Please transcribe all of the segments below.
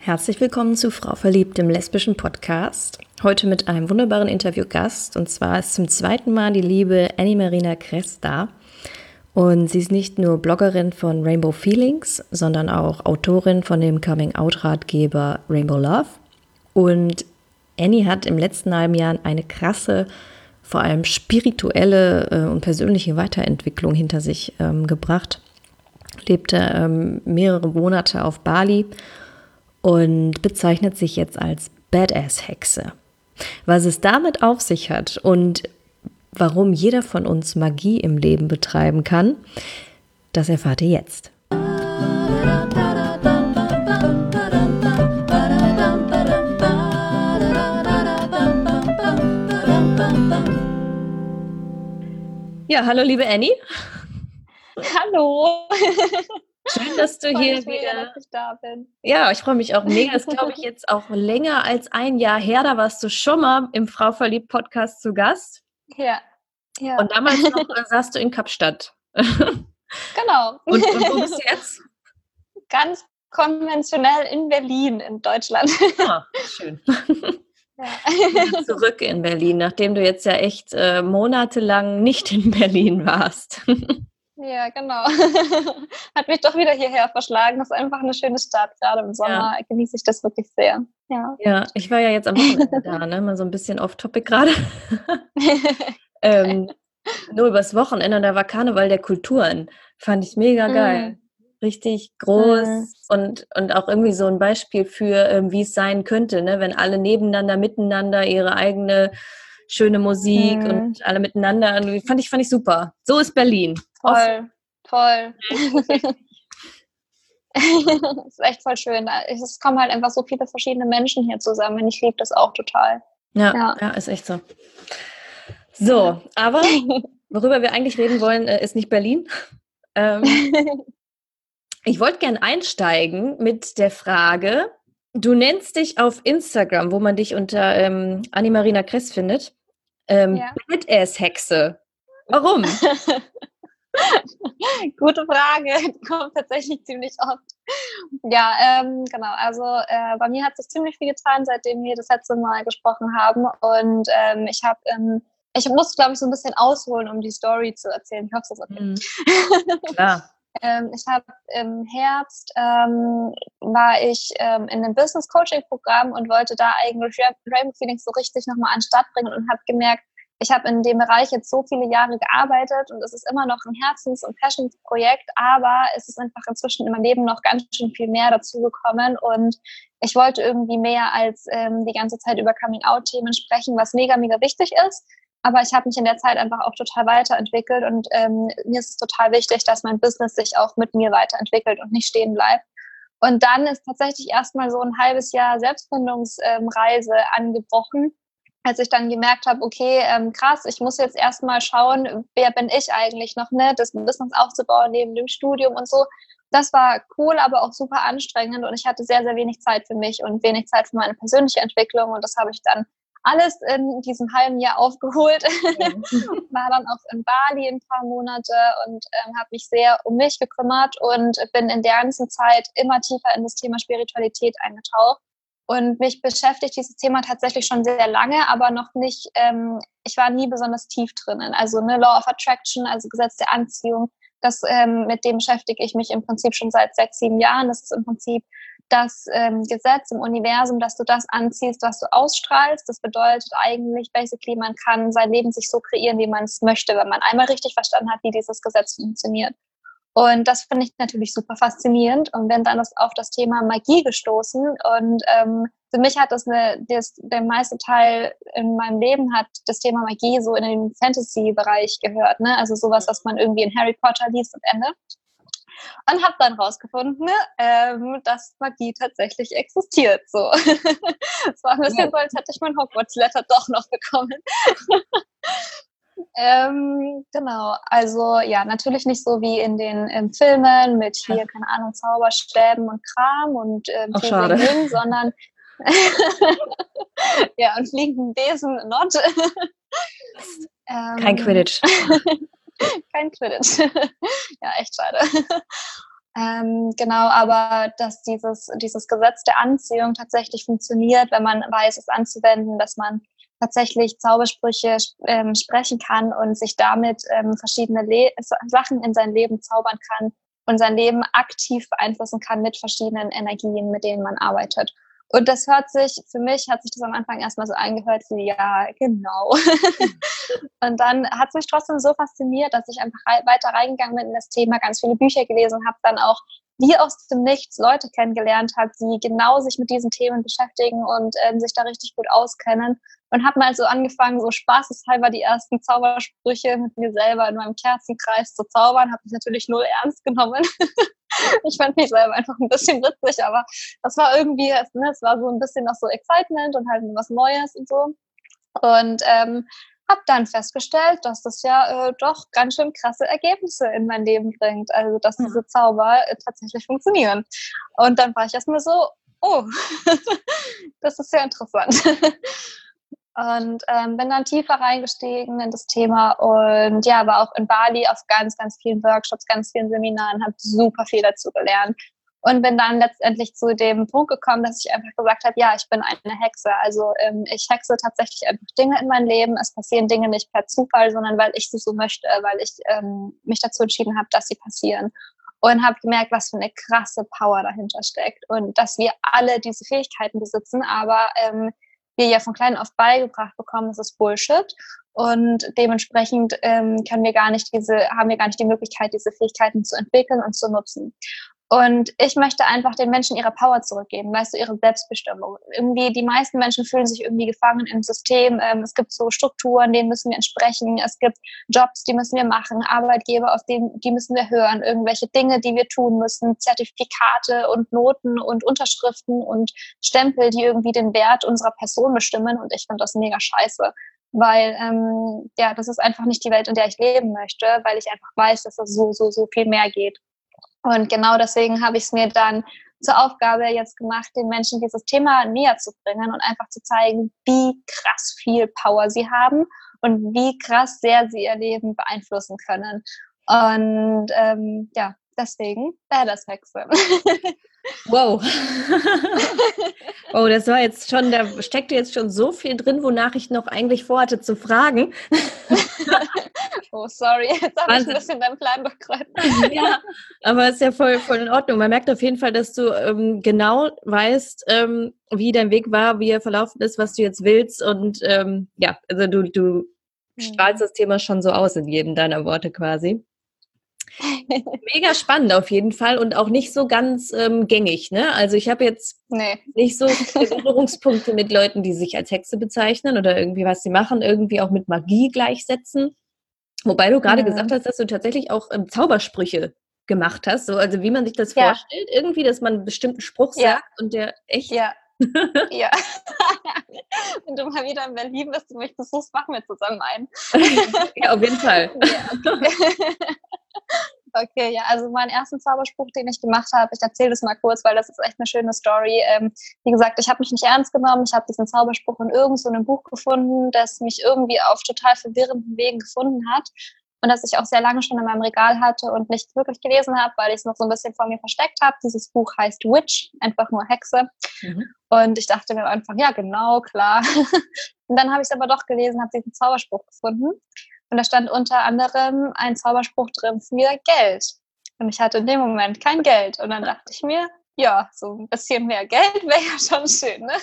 Herzlich willkommen zu Frau Verliebt, dem lesbischen Podcast. Heute mit einem wunderbaren Interviewgast. Und zwar ist zum zweiten Mal die liebe Annie Marina Kress da. Und sie ist nicht nur Bloggerin von Rainbow Feelings, sondern auch Autorin von dem Coming-out-Ratgeber Rainbow Love. Und Annie hat im letzten halben Jahr eine krasse, vor allem spirituelle äh, und persönliche Weiterentwicklung hinter sich ähm, gebracht. Lebte ähm, mehrere Monate auf Bali und bezeichnet sich jetzt als Badass-Hexe. Was es damit auf sich hat und warum jeder von uns Magie im Leben betreiben kann, das erfahrt ihr jetzt. Ja, hallo liebe Annie. Hallo. Schön, dass du hier wieder. dass ich da bin. Ja, ich freue mich auch mega. Das glaube ich jetzt auch länger als ein Jahr her. Da warst du schon mal im Frau verliebt Podcast zu Gast. Ja. ja. Und damals noch äh, saßt du in Kapstadt. Genau. Und, und wo bist du jetzt? Ganz konventionell in Berlin, in Deutschland. Ah, schön. Ja. Zurück in Berlin, nachdem du jetzt ja echt äh, monatelang nicht in Berlin warst. Ja, genau. Hat mich doch wieder hierher verschlagen. Das ist einfach eine schöne Stadt. Gerade im Sommer ja. genieße ich das wirklich sehr. Ja, ja ich war ja jetzt am Wochenende da, ne? Mal so ein bisschen off-topic gerade. ähm, nur übers Wochenende, da war Karneval der Kulturen. Fand ich mega geil. Mm. Richtig groß mm. und, und auch irgendwie so ein Beispiel für, ähm, wie es sein könnte, ne? wenn alle nebeneinander, miteinander ihre eigene schöne Musik mm. und alle miteinander. Fand ich, fand ich super. So ist Berlin. Voll, voll. ist echt voll schön. Es kommen halt einfach so viele verschiedene Menschen hier zusammen. Ich liebe das auch total. Ja, ja, ja, ist echt so. So, aber worüber wir eigentlich reden wollen, äh, ist nicht Berlin. Ähm, ich wollte gerne einsteigen mit der Frage, du nennst dich auf Instagram, wo man dich unter ähm, Annie-Marina Kress findet, ähm, ja. Badass-Hexe. Warum? Gute Frage, die kommt tatsächlich ziemlich oft. Ja, ähm, genau. Also äh, bei mir hat sich ziemlich viel getan, seitdem wir das letzte Mal gesprochen haben. Und ähm, ich habe, ähm, ich muss, glaube ich, so ein bisschen ausholen, um die Story zu erzählen. Ich hoffe, es ist okay. Mhm. Klar. Ähm, ich habe im Herbst ähm, war ich ähm, in einem Business Coaching Programm und wollte da eigentlich Rainbow Feelings so richtig nochmal an den Start bringen und habe gemerkt, ich habe in dem Bereich jetzt so viele Jahre gearbeitet und es ist immer noch ein Herzens- und Passionsprojekt, aber es ist einfach inzwischen in meinem Leben noch ganz schön viel mehr dazugekommen und ich wollte irgendwie mehr als ähm, die ganze Zeit über Coming-out-Themen sprechen, was mega, mega wichtig ist. Aber ich habe mich in der Zeit einfach auch total weiterentwickelt und ähm, mir ist es total wichtig, dass mein Business sich auch mit mir weiterentwickelt und nicht stehen bleibt. Und dann ist tatsächlich erstmal so ein halbes Jahr Selbstfindungsreise ähm, angebrochen als ich dann gemerkt habe, okay, ähm, krass, ich muss jetzt erstmal schauen, wer bin ich eigentlich noch, ne, das Business aufzubauen neben dem Studium und so. Das war cool, aber auch super anstrengend und ich hatte sehr, sehr wenig Zeit für mich und wenig Zeit für meine persönliche Entwicklung und das habe ich dann alles in diesem halben Jahr aufgeholt. War dann auch in Bali ein paar Monate und ähm, habe mich sehr um mich gekümmert und bin in der ganzen Zeit immer tiefer in das Thema Spiritualität eingetaucht und mich beschäftigt dieses Thema tatsächlich schon sehr lange, aber noch nicht, ähm, ich war nie besonders tief drinnen. Also ne, Law of Attraction, also Gesetz der Anziehung, das, ähm, mit dem beschäftige ich mich im Prinzip schon seit sechs, sieben Jahren. Das ist im Prinzip das ähm, Gesetz im Universum, dass du das anziehst, was du ausstrahlst. Das bedeutet eigentlich, basically, man kann sein Leben sich so kreieren, wie man es möchte, wenn man einmal richtig verstanden hat, wie dieses Gesetz funktioniert. Und das finde ich natürlich super faszinierend und bin dann auf das Thema Magie gestoßen. Und ähm, für mich hat das, eine, das der meiste Teil in meinem Leben hat das Thema Magie so in den Fantasy-Bereich gehört. Ne? Also sowas, was man irgendwie in Harry Potter liest am Ende. Und habe dann rausgefunden, ähm, dass Magie tatsächlich existiert. So, es war ein bisschen so, als hätte ich mein Hogwarts-Letter doch noch bekommen. Ähm, genau, also ja, natürlich nicht so wie in den ähm, Filmen mit hier, keine Ahnung, Zauberstäben und Kram und ähm, Ach, schade. Ding, sondern ja, und fliegenden Besen not. Kein ähm, Quidditch. Kein Quidditch. ja, echt schade. Ähm, genau, aber dass dieses, dieses Gesetz der Anziehung tatsächlich funktioniert, wenn man weiß, es anzuwenden, dass man tatsächlich Zaubersprüche ähm, sprechen kann und sich damit ähm, verschiedene Le Sachen in sein Leben zaubern kann und sein Leben aktiv beeinflussen kann mit verschiedenen Energien, mit denen man arbeitet. Und das hört sich, für mich hat sich das am Anfang erstmal so angehört wie, ja, genau. und dann hat es mich trotzdem so fasziniert, dass ich einfach weiter reingegangen bin in das Thema, ganz viele Bücher gelesen habe, dann auch wie aus dem Nichts Leute kennengelernt habe, die genau sich mit diesen Themen beschäftigen und ähm, sich da richtig gut auskennen. Und habe mal so angefangen, so spaßeshalber die ersten Zaubersprüche mit mir selber in meinem Kerzenkreis zu zaubern. Habe ich natürlich null ernst genommen. ich fand mich selber einfach ein bisschen witzig, aber das war irgendwie, ne, es war so ein bisschen noch so Excitement und halt was Neues und so. Und ähm, habe dann festgestellt, dass das ja äh, doch ganz schön krasse Ergebnisse in mein Leben bringt. Also, dass diese Zauber äh, tatsächlich funktionieren. Und dann war ich erstmal so, oh, das ist sehr interessant. und ähm, bin dann tiefer reingestiegen in das Thema und ja, war auch in Bali auf ganz, ganz vielen Workshops, ganz vielen Seminaren, habe super viel dazu gelernt und bin dann letztendlich zu dem Punkt gekommen, dass ich einfach gesagt habe, ja, ich bin eine Hexe. Also ähm, ich hexe tatsächlich einfach Dinge in mein Leben. Es passieren Dinge nicht per Zufall, sondern weil ich sie so möchte, weil ich ähm, mich dazu entschieden habe, dass sie passieren. Und habe gemerkt, was für eine krasse Power dahinter steckt. Und dass wir alle diese Fähigkeiten besitzen, aber ähm, wir ja von klein auf beigebracht bekommen, das ist Bullshit. Und dementsprechend ähm, können wir gar nicht diese, haben wir gar nicht die Möglichkeit, diese Fähigkeiten zu entwickeln und zu nutzen. Und ich möchte einfach den Menschen ihre Power zurückgeben, weißt du, ihre Selbstbestimmung. Irgendwie, die meisten Menschen fühlen sich irgendwie gefangen im System. Ähm, es gibt so Strukturen, denen müssen wir entsprechen. Es gibt Jobs, die müssen wir machen, Arbeitgeber, auf denen, die müssen wir hören, irgendwelche Dinge, die wir tun müssen, Zertifikate und Noten und Unterschriften und Stempel, die irgendwie den Wert unserer Person bestimmen. Und ich finde das mega scheiße weil ähm, ja, das ist einfach nicht die Welt, in der ich leben möchte, weil ich einfach weiß, dass es so, so, so viel mehr geht. Und genau deswegen habe ich es mir dann zur Aufgabe jetzt gemacht, den Menschen dieses Thema näher zu bringen und einfach zu zeigen, wie krass viel Power sie haben und wie krass sehr sie ihr Leben beeinflussen können. Und ähm, ja, deswegen Badass Hexe. Wow. oh, das war jetzt schon, da steckte jetzt schon so viel drin, wonach ich noch eigentlich vorhatte zu fragen. oh, sorry, jetzt habe ich ein bisschen deinen Plan durchkreuzt. ja, aber ist ja voll, voll in Ordnung. Man merkt auf jeden Fall, dass du ähm, genau weißt, ähm, wie dein Weg war, wie er verlaufen ist, was du jetzt willst. Und ähm, ja, also du, du mhm. strahlst das Thema schon so aus in jedem deiner Worte quasi. Mega spannend auf jeden Fall und auch nicht so ganz ähm, gängig. Ne? Also ich habe jetzt nee. nicht so Berührungspunkte mit Leuten, die sich als Hexe bezeichnen oder irgendwie was sie machen, irgendwie auch mit Magie gleichsetzen. Wobei du gerade ja. gesagt hast, dass du tatsächlich auch ähm, Zaubersprüche gemacht hast. So, also wie man sich das ja. vorstellt, irgendwie, dass man einen bestimmten Spruch ja. sagt und der echt. Ja. ja. Wenn du mal wieder in Berlin bist und mich besuchst, machen wir zusammen ein. ja, auf jeden Fall. Ja, okay. Okay, ja, also mein ersten Zauberspruch, den ich gemacht habe, ich erzähle das mal kurz, weil das ist echt eine schöne Story. Ähm, wie gesagt, ich habe mich nicht ernst genommen. Ich habe diesen Zauberspruch in irgendeinem so Buch gefunden, das mich irgendwie auf total verwirrenden Wegen gefunden hat und das ich auch sehr lange schon in meinem Regal hatte und nicht wirklich gelesen habe, weil ich es noch so ein bisschen vor mir versteckt habe. Dieses Buch heißt Witch, einfach nur Hexe. Mhm. Und ich dachte mir einfach, ja, genau, klar. und dann habe ich es aber doch gelesen, habe diesen Zauberspruch gefunden. Und da stand unter anderem ein Zauberspruch drin für Geld. Und ich hatte in dem Moment kein Geld. Und dann dachte ich mir, ja, so ein bisschen mehr Geld wäre ja schon schön. Ne?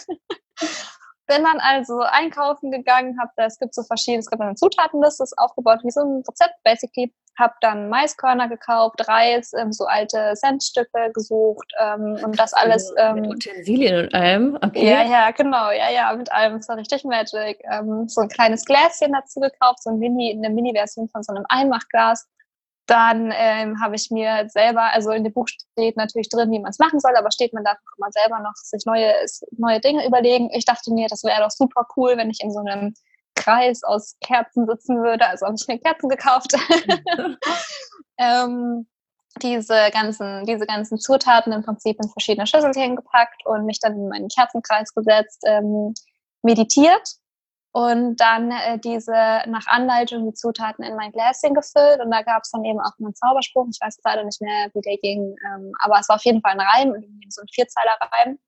Bin dann also einkaufen gegangen, habe da, es gibt so verschiedene, es gibt eine Zutatenliste, ist aufgebaut wie so ein Rezept, basically. Habe dann Maiskörner gekauft, Reis, ähm, so alte Centstücke gesucht ähm, und das alles. Ähm, mit Utensilien und allem, okay. Ja, ja, genau, ja, ja, mit allem. Es war richtig magic. Ähm, so ein kleines Gläschen dazu gekauft, so ein Mini, eine Mini-Version von so einem Einmachglas. Dann ähm, habe ich mir selber, also in dem Buch steht natürlich drin, wie man es machen soll, aber steht, man darf auch immer selber noch sich neue, neue Dinge überlegen. Ich dachte mir, das wäre doch super cool, wenn ich in so einem Kreis aus Kerzen sitzen würde. Also habe ich mir Kerzen gekauft. ähm, diese ganzen, diese ganzen Zutaten im Prinzip in verschiedene Schüsselchen gepackt und mich dann in meinen Kerzenkreis gesetzt, ähm, meditiert und dann äh, diese nach Anleitung die Zutaten in mein Gläschen gefüllt und da gab es dann eben auch einen Zauberspruch, ich weiß leider nicht mehr, wie der ging, ähm, aber es war auf jeden Fall ein Reim, so ein Vierzeiler-Reim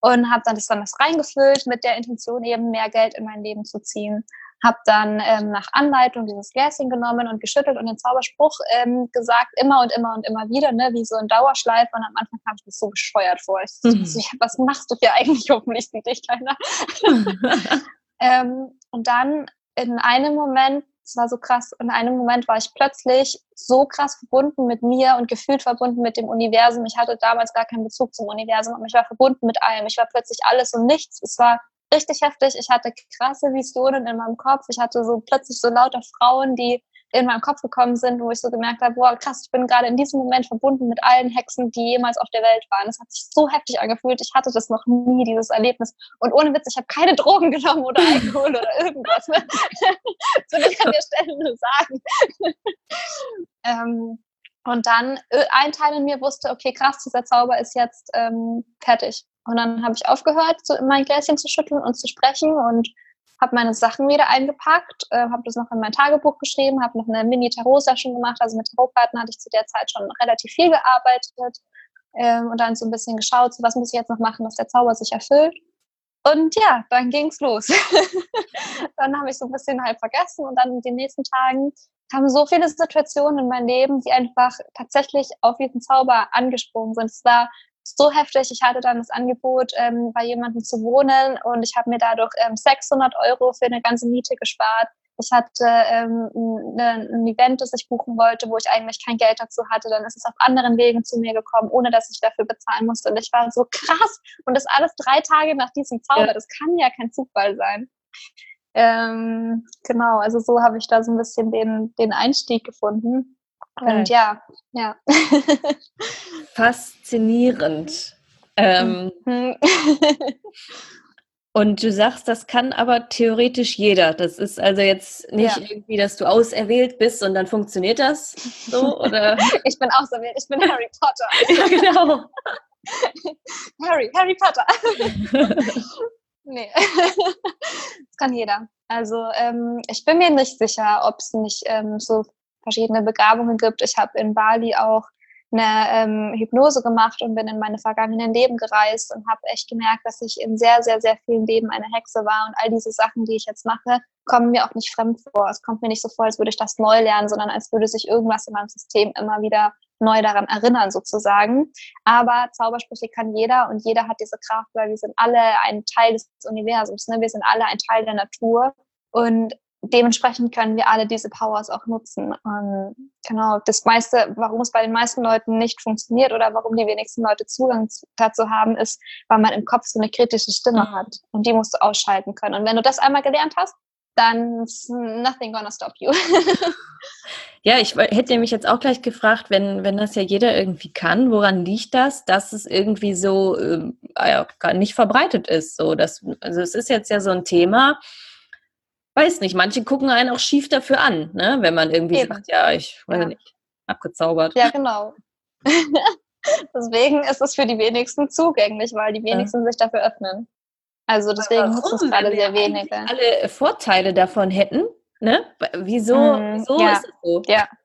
und habe dann das dann das reingefüllt mit der Intention eben mehr Geld in mein Leben zu ziehen. Habe dann ähm, nach Anleitung dieses Gläschen genommen und geschüttelt und den Zauberspruch ähm, gesagt, immer und immer und immer wieder, ne, wie so ein Dauerschleife. Und am Anfang kam ich mir so bescheuert vor. Ich mhm. was machst du hier eigentlich offensichtlich, kleiner? ähm, und dann in einem Moment es war so krass. In einem Moment war ich plötzlich so krass verbunden mit mir und gefühlt verbunden mit dem Universum. Ich hatte damals gar keinen Bezug zum Universum, aber ich war verbunden mit allem. Ich war plötzlich alles und nichts. Es war richtig heftig. Ich hatte krasse Visionen in meinem Kopf. Ich hatte so plötzlich so lauter Frauen, die in meinem Kopf gekommen sind, wo ich so gemerkt habe, boah, krass, ich bin gerade in diesem Moment verbunden mit allen Hexen, die jemals auf der Welt waren. Es hat sich so heftig angefühlt. Ich hatte das noch nie, dieses Erlebnis. Und ohne Witz, ich habe keine Drogen genommen oder Alkohol oder irgendwas. Ne? das will ich an der Stelle nur sagen. ähm, und dann äh, ein Teil in mir wusste, okay, krass, dieser Zauber ist jetzt ähm, fertig. Und dann habe ich aufgehört, so mein Gläschen zu schütteln und zu sprechen und habe meine Sachen wieder eingepackt, äh, habe das noch in mein Tagebuch geschrieben, habe noch eine Mini-Tarot-Session gemacht. Also mit Tarotkarten hatte ich zu der Zeit schon relativ viel gearbeitet ähm, und dann so ein bisschen geschaut, so was muss ich jetzt noch machen, dass der Zauber sich erfüllt. Und ja, dann ging's los. dann habe ich so ein bisschen halt vergessen und dann in den nächsten Tagen kamen so viele Situationen in mein Leben, die einfach tatsächlich auf diesen Zauber angesprungen sind. Es war so heftig. Ich hatte dann das Angebot, ähm, bei jemandem zu wohnen und ich habe mir dadurch ähm, 600 Euro für eine ganze Miete gespart. Ich hatte ähm, ne, ein Event, das ich buchen wollte, wo ich eigentlich kein Geld dazu hatte. Dann ist es auf anderen Wegen zu mir gekommen, ohne dass ich dafür bezahlen musste. Und ich war so krass. Und das alles drei Tage nach diesem Zauber. Ja. Das kann ja kein Zufall sein. Ähm, genau, also so habe ich da so ein bisschen den, den Einstieg gefunden. Und ja, ja. Faszinierend. Ähm, mhm. und du sagst, das kann aber theoretisch jeder. Das ist also jetzt nicht ja. irgendwie, dass du auserwählt bist und dann funktioniert das so, oder? ich bin auserwählt, ich bin Harry Potter. ja, genau. Harry, Harry Potter. nee, das kann jeder. Also ähm, ich bin mir nicht sicher, ob es nicht ähm, so verschiedene Begabungen gibt. Ich habe in Bali auch eine ähm, Hypnose gemacht und bin in meine vergangenen Leben gereist und habe echt gemerkt, dass ich in sehr, sehr, sehr vielen Leben eine Hexe war. Und all diese Sachen, die ich jetzt mache, kommen mir auch nicht fremd vor. Es kommt mir nicht so vor, als würde ich das neu lernen, sondern als würde sich irgendwas in meinem System immer wieder neu daran erinnern, sozusagen. Aber Zaubersprüche kann jeder und jeder hat diese Kraft, weil wir sind alle ein Teil des Universums. Ne? Wir sind alle ein Teil der Natur. Und dementsprechend können wir alle diese Powers auch nutzen. Ähm, genau, das meiste, warum es bei den meisten Leuten nicht funktioniert oder warum die wenigsten Leute Zugang dazu haben, ist, weil man im Kopf so eine kritische Stimme mhm. hat und die musst du ausschalten können. Und wenn du das einmal gelernt hast, dann ist nothing gonna stop you. ja, ich hätte mich jetzt auch gleich gefragt, wenn, wenn das ja jeder irgendwie kann, woran liegt das, dass es irgendwie so äh, nicht verbreitet ist? So, dass, also es ist jetzt ja so ein Thema, weiß nicht, manche gucken einen auch schief dafür an, ne? wenn man irgendwie Eben. sagt, ja, ich weiß ja. nicht, abgezaubert. Ja, genau. deswegen ist es für die wenigsten zugänglich, weil die wenigsten ja. sich dafür öffnen. Also deswegen nutzen es gerade sehr wenige. Alle Vorteile davon hätten, ne? Wieso, hm, wieso ja. ist es so? Ja, Mhm.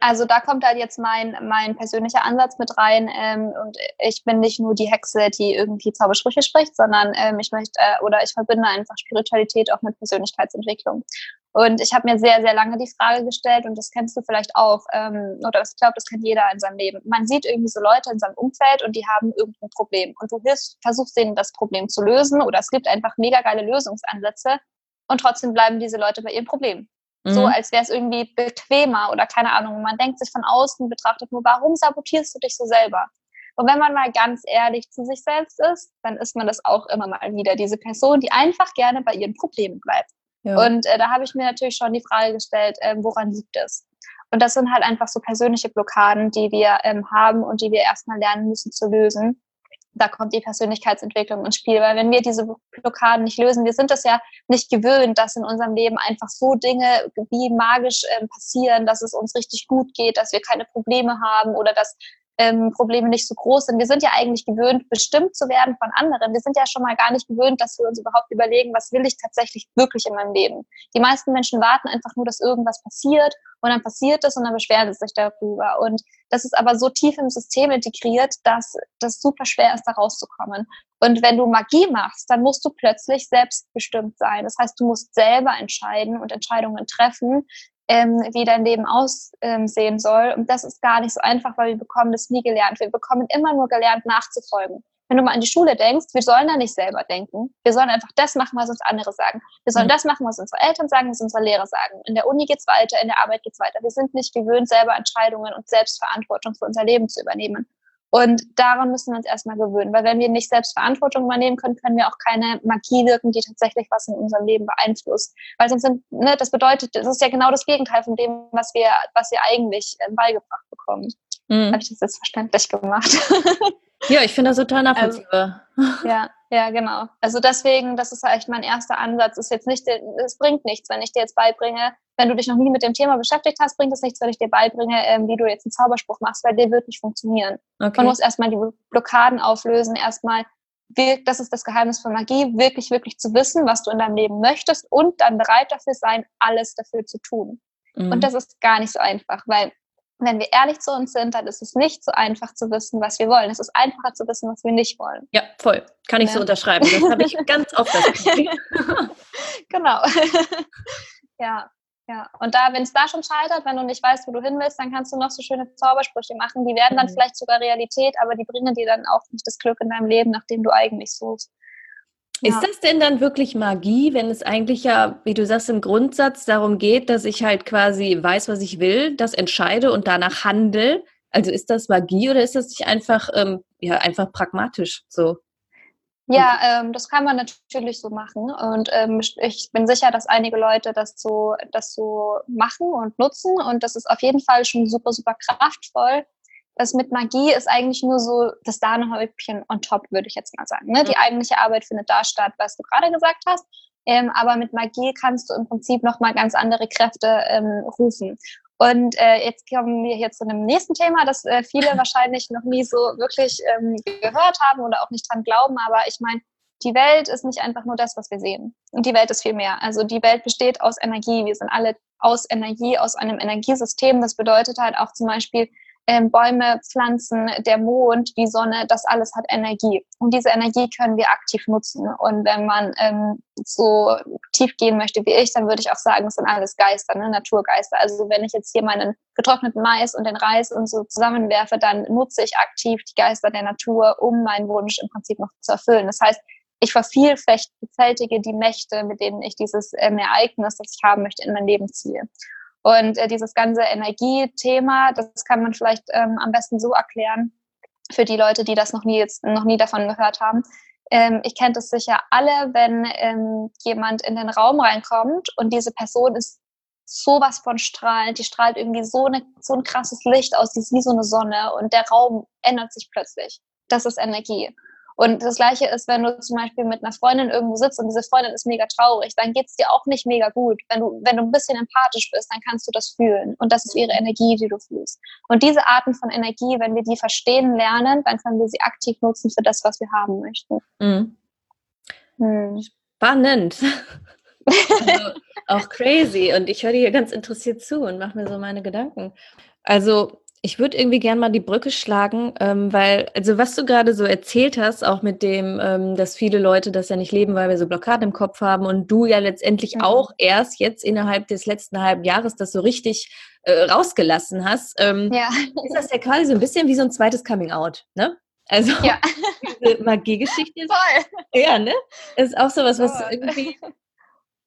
Also da kommt halt jetzt mein, mein persönlicher Ansatz mit rein. Ähm, und ich bin nicht nur die Hexe, die irgendwie Zaubersprüche spricht, sondern ähm, ich möchte äh, oder ich verbinde einfach Spiritualität auch mit Persönlichkeitsentwicklung. Und ich habe mir sehr, sehr lange die Frage gestellt, und das kennst du vielleicht auch, ähm, oder ich glaube, das kennt jeder in seinem Leben. Man sieht irgendwie so Leute in seinem Umfeld und die haben irgendein Problem. Und du hilfst, versuchst denen das Problem zu lösen, oder es gibt einfach mega geile Lösungsansätze. Und trotzdem bleiben diese Leute bei ihrem Problem. Mhm. So als wäre es irgendwie bequemer oder keine Ahnung. Man denkt sich von außen, betrachtet nur, warum sabotierst du dich so selber? Und wenn man mal ganz ehrlich zu sich selbst ist, dann ist man das auch immer mal wieder. Diese Person, die einfach gerne bei ihren Problemen bleibt. Ja. Und äh, da habe ich mir natürlich schon die Frage gestellt, äh, woran liegt es? Und das sind halt einfach so persönliche Blockaden, die wir ähm, haben und die wir erstmal lernen müssen zu lösen da kommt die Persönlichkeitsentwicklung ins Spiel. Weil wenn wir diese Blockaden nicht lösen, wir sind es ja nicht gewöhnt, dass in unserem Leben einfach so Dinge wie magisch äh, passieren, dass es uns richtig gut geht, dass wir keine Probleme haben oder dass ähm, Probleme nicht so groß sind. Wir sind ja eigentlich gewöhnt, bestimmt zu werden von anderen. Wir sind ja schon mal gar nicht gewöhnt, dass wir uns überhaupt überlegen, was will ich tatsächlich wirklich in meinem Leben. Die meisten Menschen warten einfach nur, dass irgendwas passiert und dann passiert es und dann beschweren sie sich darüber. Und das ist aber so tief im System integriert, dass das super schwer ist, da rauszukommen. Und wenn du Magie machst, dann musst du plötzlich selbstbestimmt sein. Das heißt, du musst selber entscheiden und Entscheidungen treffen, ähm, wie dein Leben aussehen soll. Und das ist gar nicht so einfach, weil wir bekommen das nie gelernt. Wir bekommen immer nur gelernt, nachzufolgen. Wenn du mal an die Schule denkst, wir sollen da nicht selber denken. Wir sollen einfach das machen, was uns andere sagen. Wir sollen mhm. das machen, was unsere Eltern sagen, was unsere Lehrer sagen. In der Uni geht's weiter, in der Arbeit geht's weiter. Wir sind nicht gewöhnt, selber Entscheidungen und Selbstverantwortung für unser Leben zu übernehmen. Und daran müssen wir uns erstmal gewöhnen, weil wenn wir nicht selbst Verantwortung übernehmen können, können wir auch keine Magie wirken, die tatsächlich was in unserem Leben beeinflusst. Weil sonst sind, ne, das bedeutet, das ist ja genau das Gegenteil von dem, was wir, was wir eigentlich äh, beigebracht bekommen. Mhm. Habe ich das jetzt verständlich gemacht? Ja, ich finde das total also, nachvollziehbar. Also, ja, ja, genau. Also deswegen, das ist eigentlich mein erster Ansatz. Ist jetzt nicht, es bringt nichts, wenn ich dir jetzt beibringe, wenn du dich noch nie mit dem Thema beschäftigt hast, bringt es nichts, wenn ich dir beibringe, ähm, wie du jetzt einen Zauberspruch machst, weil der wird nicht funktionieren. Okay. Man muss erstmal die Blockaden auflösen, erstmal, das ist das Geheimnis von Magie, wirklich, wirklich zu wissen, was du in deinem Leben möchtest und dann bereit dafür sein, alles dafür zu tun. Mhm. Und das ist gar nicht so einfach, weil wenn wir ehrlich zu uns sind, dann ist es nicht so einfach zu wissen, was wir wollen. Es ist einfacher zu wissen, was wir nicht wollen. Ja, voll. Kann ich ja. so unterschreiben. Das habe ich ganz oft. genau. ja. Ja, und da, wenn es da schon scheitert, wenn du nicht weißt, wo du hin willst, dann kannst du noch so schöne Zaubersprüche machen. Die werden dann mhm. vielleicht sogar Realität, aber die bringen dir dann auch nicht das Glück in deinem Leben, nach dem du eigentlich suchst. Ja. Ist das denn dann wirklich Magie, wenn es eigentlich ja, wie du sagst, im Grundsatz darum geht, dass ich halt quasi weiß, was ich will, das entscheide und danach handle? Also ist das Magie oder ist das nicht einfach, ähm, ja, einfach pragmatisch so? Ja, ähm, das kann man natürlich so machen. Und ähm, ich bin sicher, dass einige Leute das so, das so machen und nutzen. Und das ist auf jeden Fall schon super, super kraftvoll das mit Magie ist eigentlich nur so das Sahnehäubchen on top, würde ich jetzt mal sagen. Ne? Die eigentliche Arbeit findet da statt, was du gerade gesagt hast. Ähm, aber mit Magie kannst du im Prinzip nochmal ganz andere Kräfte ähm, rufen. Und äh, jetzt kommen wir hier zu einem nächsten Thema, das äh, viele wahrscheinlich noch nie so wirklich ähm, gehört haben oder auch nicht dran glauben. Aber ich meine, die Welt ist nicht einfach nur das, was wir sehen. Und die Welt ist viel mehr. Also die Welt besteht aus Energie. Wir sind alle aus Energie, aus einem Energiesystem. Das bedeutet halt auch zum Beispiel, ähm, Bäume, Pflanzen, der Mond, die Sonne, das alles hat Energie. Und diese Energie können wir aktiv nutzen. Und wenn man ähm, so tief gehen möchte wie ich, dann würde ich auch sagen, es sind alles Geister, ne? Naturgeister. Also wenn ich jetzt hier meinen getrockneten Mais und den Reis und so zusammenwerfe, dann nutze ich aktiv die Geister der Natur, um meinen Wunsch im Prinzip noch zu erfüllen. Das heißt, ich vervielfältige die Mächte, mit denen ich dieses ähm, Ereignis, das ich haben möchte, in mein Leben ziehe. Und äh, dieses ganze Energiethema, das kann man vielleicht ähm, am besten so erklären für die Leute, die das noch nie jetzt noch nie davon gehört haben. Ähm, ich kenne das sicher alle, wenn ähm, jemand in den Raum reinkommt und diese Person ist sowas von strahlend, die strahlt irgendwie so, eine, so ein krasses Licht aus, die ist wie so eine Sonne und der Raum ändert sich plötzlich. Das ist Energie. Und das Gleiche ist, wenn du zum Beispiel mit einer Freundin irgendwo sitzt und diese Freundin ist mega traurig, dann geht es dir auch nicht mega gut. Wenn du, wenn du ein bisschen empathisch bist, dann kannst du das fühlen. Und das ist ihre Energie, die du fühlst. Und diese Arten von Energie, wenn wir die verstehen lernen, dann können wir sie aktiv nutzen für das, was wir haben möchten. Mhm. Hm. Spannend. also, auch crazy. Und ich höre dir hier ganz interessiert zu und mache mir so meine Gedanken. Also ich würde irgendwie gern mal die Brücke schlagen, ähm, weil, also was du gerade so erzählt hast, auch mit dem, ähm, dass viele Leute das ja nicht leben, weil wir so Blockaden im Kopf haben und du ja letztendlich mhm. auch erst jetzt innerhalb des letzten halben Jahres das so richtig äh, rausgelassen hast, ähm, ja. ist das ja quasi so ein bisschen wie so ein zweites Coming Out, ne? Also ja. diese Magiegeschichte. Voll. Ja, ne? Ist auch sowas, was irgendwie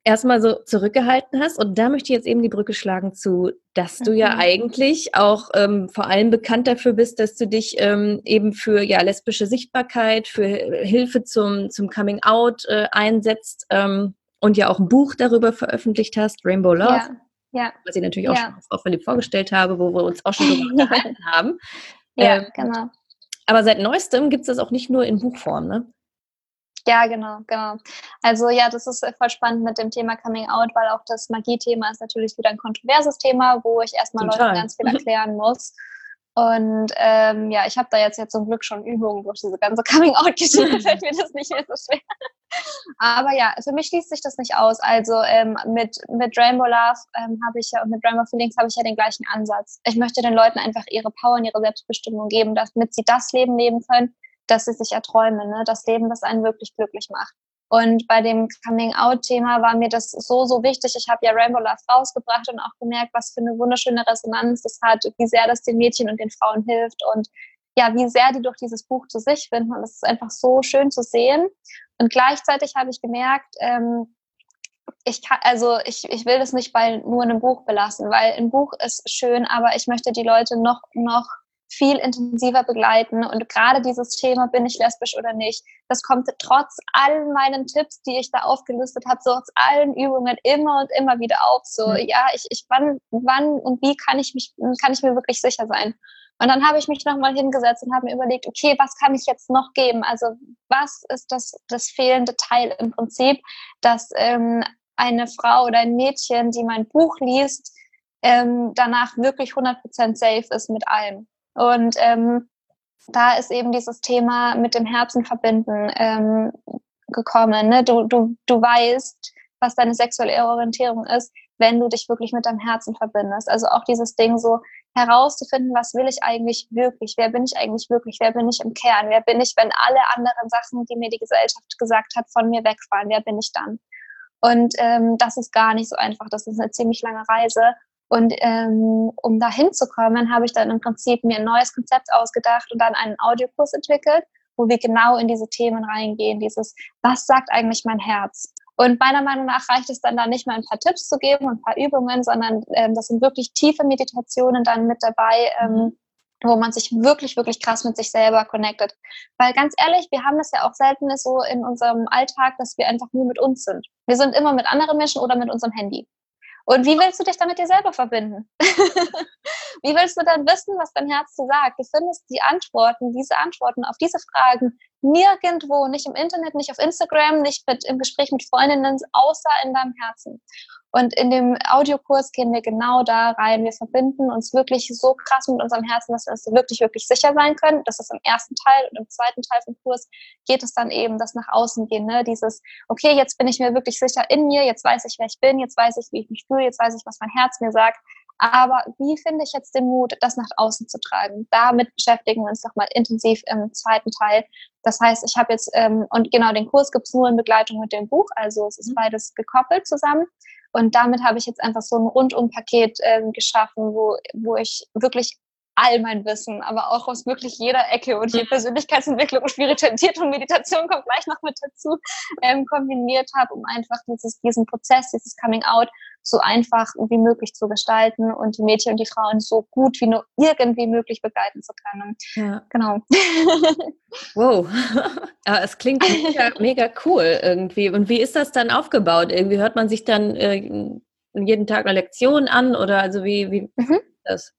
erstmal so zurückgehalten hast. Und da möchte ich jetzt eben die Brücke schlagen zu, dass du ja mhm. eigentlich auch ähm, vor allem bekannt dafür bist, dass du dich ähm, eben für ja lesbische Sichtbarkeit, für Hilfe zum, zum Coming Out äh, einsetzt ähm, und ja auch ein Buch darüber veröffentlicht hast, Rainbow Love. Ja. ja. Was ich natürlich auch ja. schon Frau Philipp vorgestellt habe, wo wir uns auch schon darüber unterhalten haben. Ja, ähm, genau. Aber seit neuestem gibt es das auch nicht nur in Buchform, ne? Ja, genau, genau. Also ja, das ist voll spannend mit dem Thema Coming Out, weil auch das Magie-Thema ist natürlich wieder ein kontroverses Thema, wo ich erstmal Total. Leuten ganz viel erklären muss. Und ähm, ja, ich habe da jetzt, jetzt zum Glück schon Übungen durch diese ganze Coming-out-Geschichte, fällt mir das nicht mehr so schwer. Aber ja, für mich schließt sich das nicht aus. Also ähm, mit, mit Rainbow Love ähm, habe ich ja und mit Rainbow Feelings habe ich ja den gleichen Ansatz. Ich möchte den Leuten einfach ihre Power und ihre Selbstbestimmung geben, damit sie das Leben leben können, das sie sich erträumen. Ne? Das Leben, das einen wirklich glücklich macht. Und bei dem Coming-out-Thema war mir das so, so wichtig. Ich habe ja Rainbow Love rausgebracht und auch gemerkt, was für eine wunderschöne Resonanz das hat, wie sehr das den Mädchen und den Frauen hilft und ja, wie sehr die durch dieses Buch zu sich finden. Und es ist einfach so schön zu sehen. Und gleichzeitig habe ich gemerkt, ähm, ich kann, also ich, ich will das nicht bei nur einem Buch belassen, weil ein Buch ist schön, aber ich möchte die Leute noch, noch viel intensiver begleiten. Und gerade dieses Thema, bin ich lesbisch oder nicht, das kommt trotz all meinen Tipps, die ich da aufgelistet habe, so aus allen Übungen immer und immer wieder auf. So, mhm. ja, ich, ich, wann, wann und wie kann ich mich, kann ich mir wirklich sicher sein? Und dann habe ich mich nochmal hingesetzt und habe mir überlegt, okay, was kann ich jetzt noch geben? Also was ist das, das fehlende Teil im Prinzip, dass ähm, eine Frau oder ein Mädchen, die mein Buch liest, ähm, danach wirklich 100% safe ist mit allem. Und ähm, da ist eben dieses Thema mit dem Herzen verbinden ähm, gekommen. Ne? Du, du, du weißt, was deine sexuelle Orientierung ist, wenn du dich wirklich mit deinem Herzen verbindest. Also auch dieses Ding so herauszufinden, was will ich eigentlich wirklich? Wer bin ich eigentlich wirklich? Wer bin ich im Kern? Wer bin ich, wenn alle anderen Sachen, die mir die Gesellschaft gesagt hat, von mir wegfallen? Wer bin ich dann? Und ähm, das ist gar nicht so einfach. Das ist eine ziemlich lange Reise. Und ähm, um da hinzukommen, habe ich dann im Prinzip mir ein neues Konzept ausgedacht und dann einen Audiokurs entwickelt, wo wir genau in diese Themen reingehen, dieses, was sagt eigentlich mein Herz? Und meiner Meinung nach reicht es dann da nicht mehr ein paar Tipps zu geben und ein paar Übungen, sondern ähm, das sind wirklich tiefe Meditationen dann mit dabei, ähm, mhm. wo man sich wirklich, wirklich krass mit sich selber connectet. Weil ganz ehrlich, wir haben das ja auch selten so in unserem Alltag, dass wir einfach nur mit uns sind. Wir sind immer mit anderen Menschen oder mit unserem Handy. Und wie willst du dich dann mit dir selber verbinden? wie willst du dann wissen, was dein Herz dir sagt? Du findest die Antworten, diese Antworten auf diese Fragen nirgendwo, nicht im Internet, nicht auf Instagram, nicht mit, im Gespräch mit Freundinnen, außer in deinem Herzen. Und in dem Audiokurs gehen wir genau da rein. Wir verbinden uns wirklich so krass mit unserem Herzen, dass wir uns wirklich, wirklich sicher sein können. Das ist im ersten Teil und im zweiten Teil vom Kurs geht es dann eben, das nach außen gehen. Ne? Dieses, okay, jetzt bin ich mir wirklich sicher in mir, jetzt weiß ich, wer ich bin, jetzt weiß ich, wie ich mich fühle, jetzt weiß ich, was mein Herz mir sagt. Aber wie finde ich jetzt den Mut, das nach außen zu tragen? Damit beschäftigen wir uns nochmal intensiv im zweiten Teil. Das heißt, ich habe jetzt, ähm, und genau den Kurs gibt es nur in Begleitung mit dem Buch, also es ist mhm. beides gekoppelt zusammen. Und damit habe ich jetzt einfach so ein Rundumpaket ähm, geschaffen, wo, wo ich wirklich all mein Wissen, aber auch aus wirklich jeder Ecke und die mhm. Persönlichkeitsentwicklung und Spiritualität und Meditation kommt gleich noch mit dazu, ähm, kombiniert habe, um einfach dieses, diesen Prozess, dieses Coming Out so einfach wie möglich zu gestalten und die Mädchen und die Frauen so gut wie nur irgendwie möglich begleiten zu können. Ja. Genau. Wow. Aber es klingt mega, mega cool irgendwie. Und wie ist das dann aufgebaut? Irgendwie hört man sich dann äh, jeden Tag eine Lektion an oder also wie, wie mhm. ist das?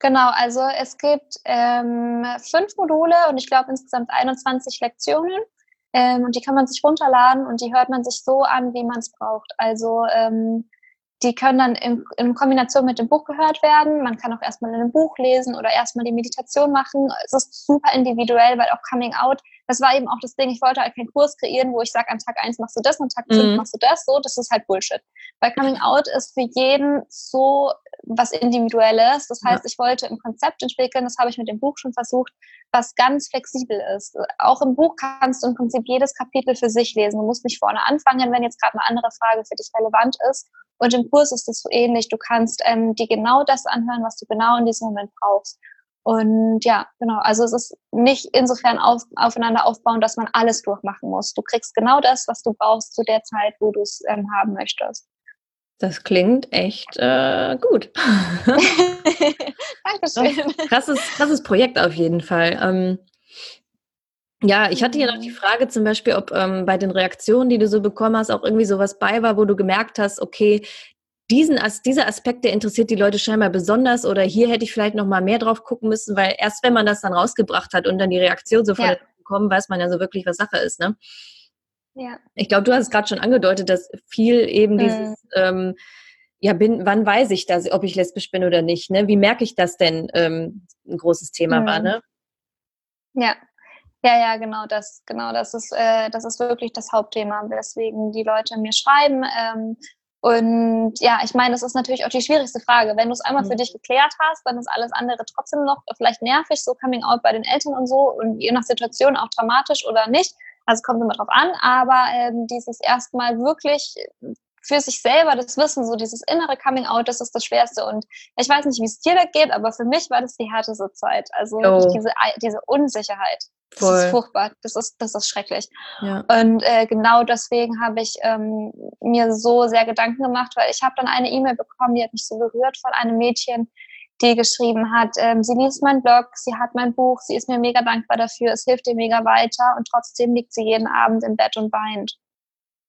Genau, also es gibt ähm, fünf Module und ich glaube insgesamt 21 Lektionen. Ähm, und die kann man sich runterladen und die hört man sich so an, wie man es braucht. Also ähm, die können dann in, in, Kombination mit dem Buch gehört werden. Man kann auch erstmal in einem Buch lesen oder erstmal die Meditation machen. Es ist super individuell, weil auch Coming Out, das war eben auch das Ding, ich wollte halt keinen Kurs kreieren, wo ich sage, an Tag 1 machst du das, an Tag 5 mhm. machst du das, so, das ist halt Bullshit. Weil Coming Out ist für jeden so was Individuelles. Das heißt, ja. ich wollte ein Konzept entwickeln, das habe ich mit dem Buch schon versucht, was ganz flexibel ist. Auch im Buch kannst du im Prinzip jedes Kapitel für sich lesen. Du musst nicht vorne anfangen, wenn jetzt gerade eine andere Frage für dich relevant ist. Und im Kurs ist es so ähnlich. Du kannst ähm, dir genau das anhören, was du genau in diesem Moment brauchst. Und ja, genau. Also es ist nicht insofern auf, aufeinander aufbauen, dass man alles durchmachen muss. Du kriegst genau das, was du brauchst zu der Zeit, wo du es ähm, haben möchtest. Das klingt echt äh, gut. Dankeschön. Krasses, krasses Projekt auf jeden Fall. Ähm, ja, ich hatte ja noch die mhm. Frage zum Beispiel, ob ähm, bei den Reaktionen, die du so bekommen hast, auch irgendwie sowas bei war, wo du gemerkt hast, okay, diesen, dieser Aspekt, der interessiert die Leute scheinbar besonders oder hier hätte ich vielleicht noch mal mehr drauf gucken müssen, weil erst wenn man das dann rausgebracht hat und dann die Reaktion so von ja. bekommen, weiß man ja so wirklich, was Sache ist, ne? Ja. Ich glaube, du hast es gerade schon angedeutet, dass viel eben mhm. dieses ähm, ja, bin, wann weiß ich das, ob ich lesbisch bin oder nicht? Ne? Wie merke ich das denn? Ähm, ein großes Thema mhm. war, ne? Ja, ja, ja, genau das, genau das ist, äh, das ist wirklich das Hauptthema, weswegen die Leute mir schreiben. Ähm, und ja, ich meine, das ist natürlich auch die schwierigste Frage. Wenn du es einmal mhm. für dich geklärt hast, dann ist alles andere trotzdem noch vielleicht nervig, so Coming Out bei den Eltern und so und je nach Situation auch dramatisch oder nicht. Also kommt immer drauf an, aber ähm, dieses erstmal wirklich für sich selber das Wissen, so dieses innere Coming Out, das ist das Schwerste. Und ich weiß nicht, wie es dir da geht, aber für mich war das die härteste Zeit. Also oh. diese, diese Unsicherheit. Das Voll. ist furchtbar. Das ist, das ist schrecklich. Ja. Und äh, genau deswegen habe ich ähm, mir so sehr Gedanken gemacht, weil ich habe dann eine E-Mail bekommen, die hat mich so berührt von einem Mädchen, die geschrieben hat, ähm, sie liest meinen Blog, sie hat mein Buch, sie ist mir mega dankbar dafür, es hilft ihr mega weiter und trotzdem liegt sie jeden Abend im Bett und weint.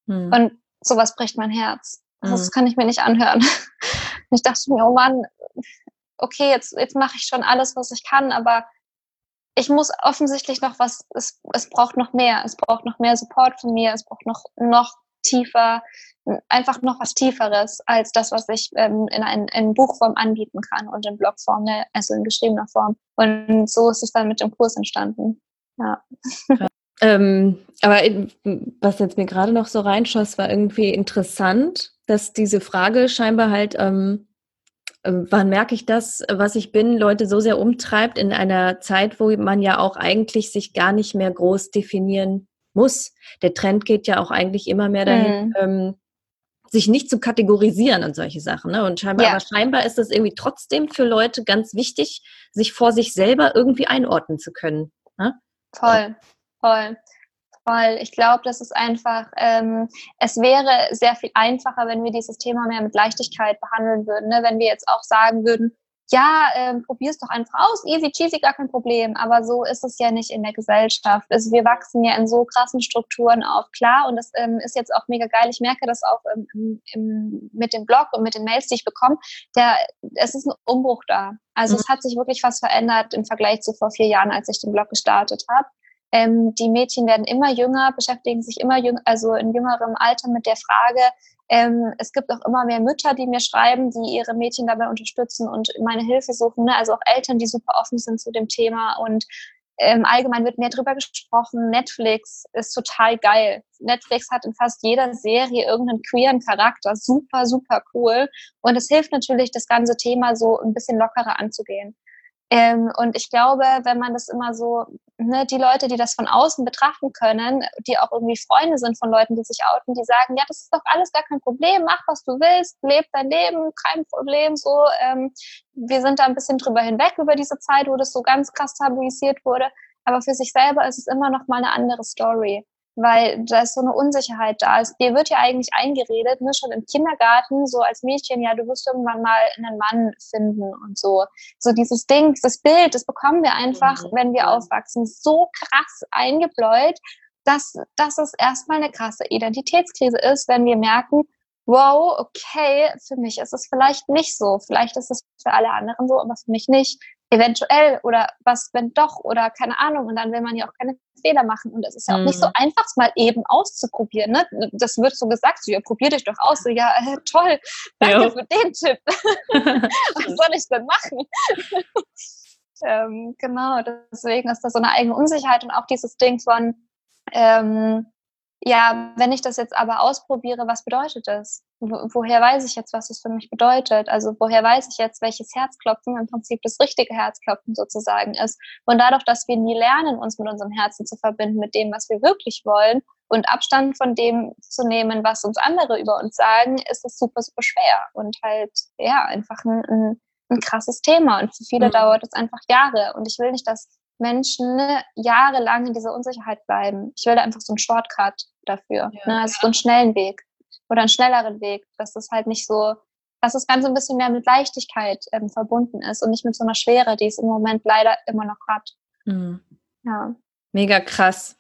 Hm. Und sowas bricht mein Herz. Mhm. Das kann ich mir nicht anhören. Ich dachte mir, oh Mann, okay, jetzt, jetzt mache ich schon alles, was ich kann, aber ich muss offensichtlich noch was, es, es braucht noch mehr. Es braucht noch mehr Support von mir, es braucht noch, noch tiefer, einfach noch was Tieferes als das, was ich ähm, in, ein, in Buchform anbieten kann und in Blogform, ne, also in geschriebener Form. Und so ist es dann mit dem Kurs entstanden. Ja. Ähm, aber was jetzt mir gerade noch so reinschoss, war irgendwie interessant, dass diese Frage scheinbar halt, ähm, äh, wann merke ich das, was ich bin, Leute so sehr umtreibt in einer Zeit, wo man ja auch eigentlich sich gar nicht mehr groß definieren muss. Der Trend geht ja auch eigentlich immer mehr dahin, mhm. ähm, sich nicht zu kategorisieren und solche Sachen. Ne? Und scheinbar, ja. aber scheinbar ist es irgendwie trotzdem für Leute ganz wichtig, sich vor sich selber irgendwie einordnen zu können. Ne? Voll. Voll. Voll. Ich glaube, das ist einfach, ähm, es wäre sehr viel einfacher, wenn wir dieses Thema mehr mit Leichtigkeit behandeln würden. Ne? Wenn wir jetzt auch sagen würden, ja, ähm, probier es doch einfach aus, easy cheesy, gar kein Problem. Aber so ist es ja nicht in der Gesellschaft. Also wir wachsen ja in so krassen Strukturen auf. Klar, und das ähm, ist jetzt auch mega geil. Ich merke das auch im, im, mit dem Blog und mit den Mails, die ich bekomme. Der, es ist ein Umbruch da. Also mhm. es hat sich wirklich was verändert im Vergleich zu vor vier Jahren, als ich den Blog gestartet habe. Ähm, die Mädchen werden immer jünger, beschäftigen sich immer jünger, also in jüngerem Alter mit der Frage. Ähm, es gibt auch immer mehr Mütter, die mir schreiben, die ihre Mädchen dabei unterstützen und meine Hilfe suchen. Ne? Also auch Eltern, die super offen sind zu dem Thema und ähm, allgemein wird mehr drüber gesprochen. Netflix ist total geil. Netflix hat in fast jeder Serie irgendeinen queeren Charakter. Super, super cool. Und es hilft natürlich, das ganze Thema so ein bisschen lockerer anzugehen. Ähm, und ich glaube, wenn man das immer so, ne, die Leute, die das von außen betrachten können, die auch irgendwie Freunde sind von Leuten, die sich outen, die sagen, ja, das ist doch alles gar kein Problem, mach was du willst, leb dein Leben, kein Problem, so. Ähm, wir sind da ein bisschen drüber hinweg über diese Zeit, wo das so ganz krass tabuisiert wurde. Aber für sich selber ist es immer noch mal eine andere Story weil da ist so eine Unsicherheit da. Es, dir wird ja eigentlich eingeredet, ne, schon im Kindergarten, so als Mädchen, ja, du wirst irgendwann mal einen Mann finden und so. So dieses Ding, das Bild, das bekommen wir einfach, mhm. wenn wir aufwachsen, so krass eingebläut, dass, dass es erstmal eine krasse Identitätskrise ist, wenn wir merken, wow, okay, für mich ist es vielleicht nicht so. Vielleicht ist es für alle anderen so, aber für mich nicht eventuell oder was, wenn doch oder keine Ahnung. Und dann will man ja auch keine Fehler machen. Und es ist ja auch mhm. nicht so mhm. einfach, es mal eben auszuprobieren. Ne? Das wird so gesagt, so, ja, probier dich doch aus. So, ja, äh, toll, danke jo. für den Tipp. was soll ich denn machen? ähm, genau, deswegen ist das so eine eigene Unsicherheit und auch dieses Ding von, ähm, ja, wenn ich das jetzt aber ausprobiere, was bedeutet das? Woher weiß ich jetzt, was es für mich bedeutet? Also woher weiß ich jetzt, welches Herzklopfen im Prinzip das richtige Herzklopfen sozusagen ist? Und dadurch, dass wir nie lernen, uns mit unserem Herzen zu verbinden, mit dem, was wir wirklich wollen und Abstand von dem zu nehmen, was uns andere über uns sagen, ist es super, super schwer und halt, ja, einfach ein, ein, ein krasses Thema. Und für viele mhm. dauert es einfach Jahre. Und ich will nicht, dass Menschen jahrelang in dieser Unsicherheit bleiben. Ich will da einfach so einen Shortcut dafür, ja. ne? also so einen schnellen Weg oder einen schnelleren Weg, dass das halt nicht so, dass das Ganze ein bisschen mehr mit Leichtigkeit ähm, verbunden ist und nicht mit so einer Schwere, die es im Moment leider immer noch hat. Mhm. Ja. Mega krass.